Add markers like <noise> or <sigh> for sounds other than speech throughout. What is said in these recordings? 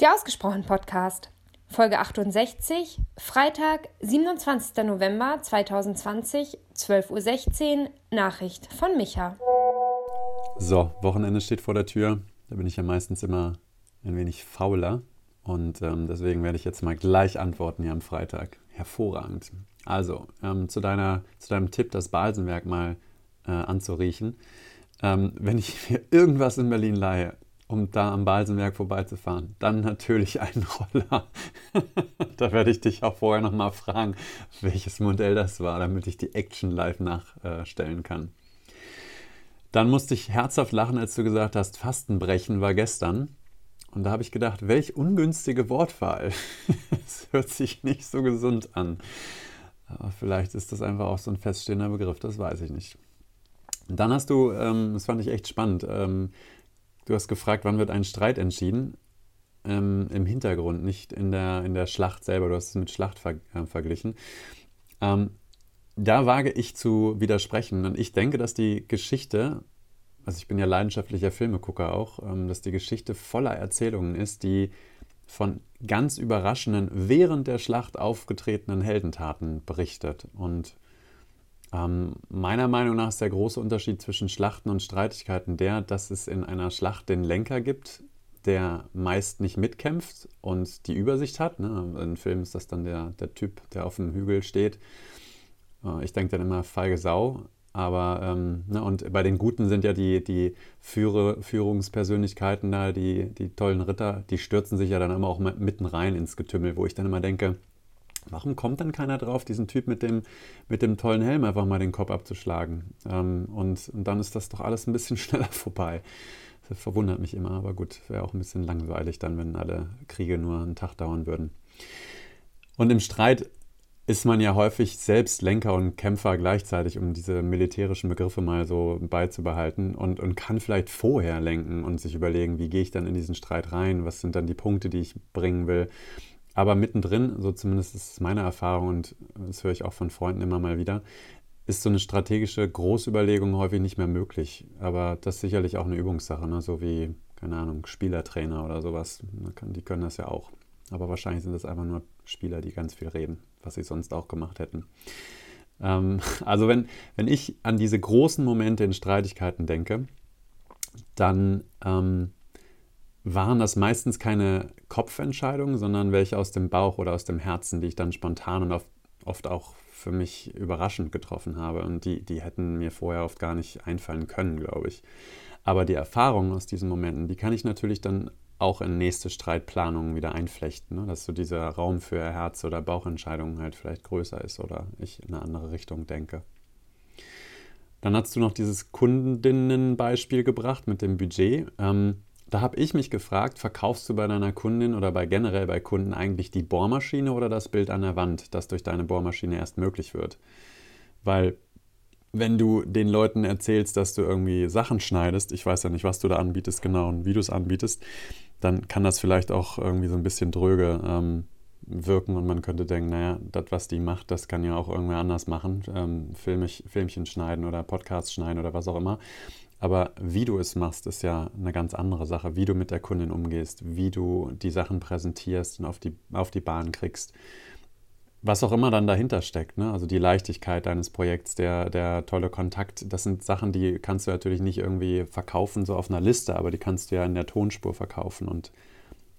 Der Ausgesprochen Podcast, Folge 68, Freitag, 27. November 2020, 12.16 Uhr, Nachricht von Micha. So, Wochenende steht vor der Tür. Da bin ich ja meistens immer ein wenig fauler. Und ähm, deswegen werde ich jetzt mal gleich antworten hier am Freitag. Hervorragend. Also, ähm, zu, deiner, zu deinem Tipp, das Balsenwerk mal äh, anzuriechen. Ähm, wenn ich <laughs> mir irgendwas in Berlin leihe, um da am Balsenwerk vorbeizufahren, dann natürlich einen Roller. <laughs> da werde ich dich auch vorher nochmal fragen, welches Modell das war, damit ich die Action live nachstellen kann. Dann musste ich herzhaft lachen, als du gesagt hast, Fastenbrechen war gestern. Und da habe ich gedacht, welch ungünstige Wortwahl. <laughs> Es hört sich nicht so gesund an. Aber vielleicht ist das einfach auch so ein feststehender Begriff, das weiß ich nicht. Dann hast du, ähm, das fand ich echt spannend, ähm, du hast gefragt, wann wird ein Streit entschieden? Ähm, Im Hintergrund, nicht in der, in der Schlacht selber. Du hast es mit Schlacht ver äh, verglichen. Ähm, da wage ich zu widersprechen. Und ich denke, dass die Geschichte, also ich bin ja leidenschaftlicher Filmegucker auch, ähm, dass die Geschichte voller Erzählungen ist, die von ganz überraschenden, während der Schlacht aufgetretenen Heldentaten berichtet. Und ähm, meiner Meinung nach ist der große Unterschied zwischen Schlachten und Streitigkeiten der, dass es in einer Schlacht den Lenker gibt, der meist nicht mitkämpft und die Übersicht hat. Ne? Im Film ist das dann der, der Typ, der auf dem Hügel steht. Äh, ich denke dann immer feige Sau. Aber, ähm, ne, und bei den Guten sind ja die, die Führe, Führungspersönlichkeiten da, die, die tollen Ritter, die stürzen sich ja dann immer auch mitten rein ins Getümmel, wo ich dann immer denke, Warum kommt dann keiner drauf, diesen Typ mit dem, mit dem tollen Helm einfach mal den Kopf abzuschlagen? Ähm, und, und dann ist das doch alles ein bisschen <laughs> schneller vorbei. Das verwundert mich immer, aber gut, wäre auch ein bisschen langweilig dann, wenn alle Kriege nur einen Tag dauern würden. Und im Streit ist man ja häufig selbst Lenker und Kämpfer gleichzeitig, um diese militärischen Begriffe mal so beizubehalten und, und kann vielleicht vorher lenken und sich überlegen, wie gehe ich dann in diesen Streit rein, was sind dann die Punkte, die ich bringen will. Aber mittendrin, so zumindest ist es meine Erfahrung und das höre ich auch von Freunden immer mal wieder, ist so eine strategische Großüberlegung häufig nicht mehr möglich. Aber das ist sicherlich auch eine Übungssache, ne? so wie, keine Ahnung, Spielertrainer oder sowas. Die können das ja auch. Aber wahrscheinlich sind das einfach nur Spieler, die ganz viel reden, was sie sonst auch gemacht hätten. Ähm, <laughs> also wenn, wenn ich an diese großen Momente in Streitigkeiten denke, dann ähm, waren das meistens keine Kopfentscheidungen, sondern welche aus dem Bauch oder aus dem Herzen, die ich dann spontan und oft auch für mich überraschend getroffen habe. Und die, die hätten mir vorher oft gar nicht einfallen können, glaube ich. Aber die Erfahrungen aus diesen Momenten, die kann ich natürlich dann auch in nächste Streitplanungen wieder einflechten, ne? dass so dieser Raum für Herz- oder Bauchentscheidungen halt vielleicht größer ist oder ich in eine andere Richtung denke. Dann hast du noch dieses Kundinnenbeispiel gebracht mit dem Budget. Ähm, da habe ich mich gefragt, verkaufst du bei deiner Kundin oder bei generell bei Kunden eigentlich die Bohrmaschine oder das Bild an der Wand, das durch deine Bohrmaschine erst möglich wird? Weil wenn du den Leuten erzählst, dass du irgendwie Sachen schneidest, ich weiß ja nicht, was du da anbietest genau und wie du es anbietest, dann kann das vielleicht auch irgendwie so ein bisschen dröge ähm, wirken und man könnte denken, naja, das, was die macht, das kann ja auch irgendwer anders machen, ähm, Filmchen schneiden oder Podcasts schneiden oder was auch immer. Aber wie du es machst, ist ja eine ganz andere Sache. Wie du mit der Kundin umgehst, wie du die Sachen präsentierst und auf die, auf die Bahn kriegst. Was auch immer dann dahinter steckt, ne? also die Leichtigkeit deines Projekts, der, der tolle Kontakt, das sind Sachen, die kannst du natürlich nicht irgendwie verkaufen, so auf einer Liste, aber die kannst du ja in der Tonspur verkaufen und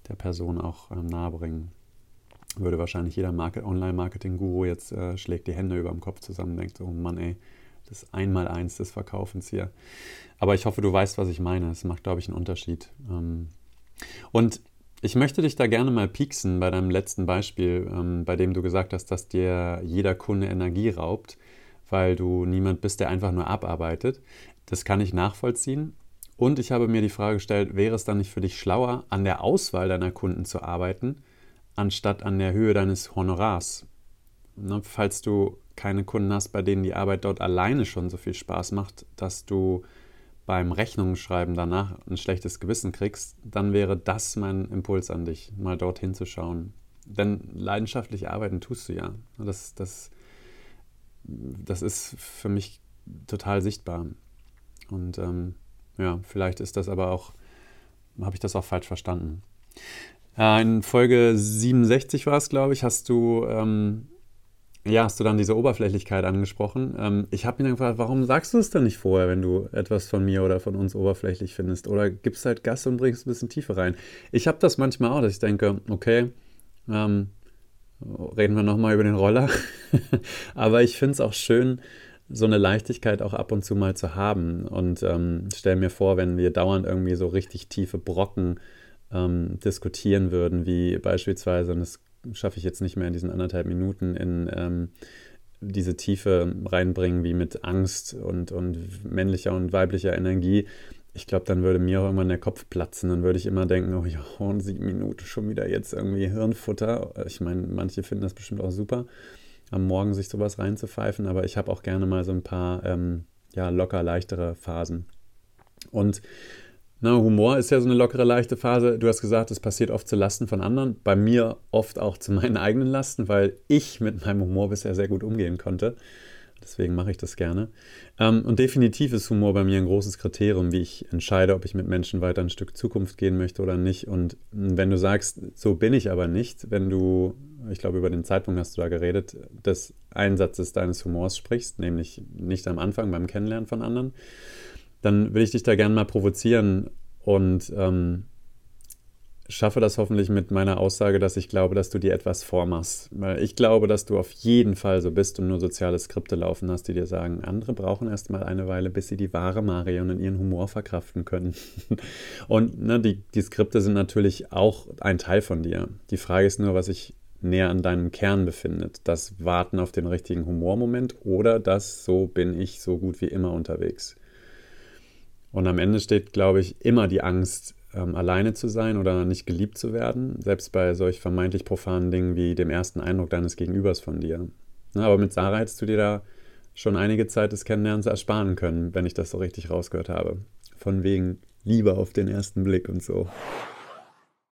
der Person auch ähm, nahebringen. Würde wahrscheinlich jeder Online-Marketing-Guru jetzt äh, schlägt die Hände über dem Kopf zusammen und denkt, oh Mann, ey, das Einmaleins des Verkaufens hier. Aber ich hoffe, du weißt, was ich meine. Es macht, glaube ich, einen Unterschied. Ähm, und ich möchte dich da gerne mal pieksen bei deinem letzten Beispiel, ähm, bei dem du gesagt hast, dass dir jeder Kunde Energie raubt, weil du niemand bist, der einfach nur abarbeitet. Das kann ich nachvollziehen. Und ich habe mir die Frage gestellt, wäre es dann nicht für dich schlauer, an der Auswahl deiner Kunden zu arbeiten, anstatt an der Höhe deines Honorars? Ne, falls du keine Kunden hast, bei denen die Arbeit dort alleine schon so viel Spaß macht, dass du beim Rechnungsschreiben danach ein schlechtes Gewissen kriegst, dann wäre das mein Impuls an dich, mal dorthin zu schauen. Denn leidenschaftlich arbeiten tust du ja. Das, das, das ist für mich total sichtbar. Und ähm, ja, vielleicht ist das aber auch, habe ich das auch falsch verstanden. Äh, in Folge 67 war es, glaube ich, hast du, ähm, ja, hast du dann diese Oberflächlichkeit angesprochen. Ähm, ich habe mir dann gefragt, warum sagst du es dann nicht vorher, wenn du etwas von mir oder von uns oberflächlich findest? Oder gibst halt Gas und bringst ein bisschen Tiefe rein? Ich habe das manchmal auch, dass ich denke, okay, ähm, reden wir nochmal über den Roller. <laughs> Aber ich finde es auch schön, so eine Leichtigkeit auch ab und zu mal zu haben. Und ähm, stell mir vor, wenn wir dauernd irgendwie so richtig tiefe Brocken ähm, diskutieren würden, wie beispielsweise, und das schaffe ich jetzt nicht mehr in diesen anderthalb Minuten, in ähm, diese Tiefe reinbringen, wie mit Angst und, und männlicher und weiblicher Energie. Ich glaube, dann würde mir auch irgendwann der Kopf platzen. Dann würde ich immer denken, oh ja, in sieben Minuten schon wieder jetzt irgendwie Hirnfutter. Ich meine, manche finden das bestimmt auch super, am Morgen sich sowas reinzupfeifen, aber ich habe auch gerne mal so ein paar ähm, ja, locker leichtere Phasen. Und na, Humor ist ja so eine lockere, leichte Phase. Du hast gesagt, es passiert oft zu Lasten von anderen. Bei mir oft auch zu meinen eigenen Lasten, weil ich mit meinem Humor bisher sehr gut umgehen konnte. Deswegen mache ich das gerne. Ähm, und definitiv ist Humor bei mir ein großes Kriterium, wie ich entscheide, ob ich mit Menschen weiter ein Stück Zukunft gehen möchte oder nicht. Und wenn du sagst, so bin ich aber nicht, wenn du, ich glaube, über den Zeitpunkt hast du da geredet, des Einsatzes deines Humors sprichst, nämlich nicht am Anfang beim Kennenlernen von anderen, dann will ich dich da gerne mal provozieren und ähm, schaffe das hoffentlich mit meiner Aussage, dass ich glaube, dass du dir etwas vormachst. Weil ich glaube, dass du auf jeden Fall so bist und nur soziale Skripte laufen hast, die dir sagen, andere brauchen erst mal eine Weile, bis sie die wahre Marion in ihren Humor verkraften können. <laughs> und ne, die, die Skripte sind natürlich auch ein Teil von dir. Die Frage ist nur, was sich näher an deinem Kern befindet. Das Warten auf den richtigen Humormoment oder das, so bin ich so gut wie immer unterwegs. Und am Ende steht, glaube ich, immer die Angst, ähm, alleine zu sein oder nicht geliebt zu werden, selbst bei solch vermeintlich profanen Dingen wie dem ersten Eindruck deines Gegenübers von dir. Na, aber mit Sarah hättest du dir da schon einige Zeit des Kennenlernens ersparen können, wenn ich das so richtig rausgehört habe. Von wegen Liebe auf den ersten Blick und so.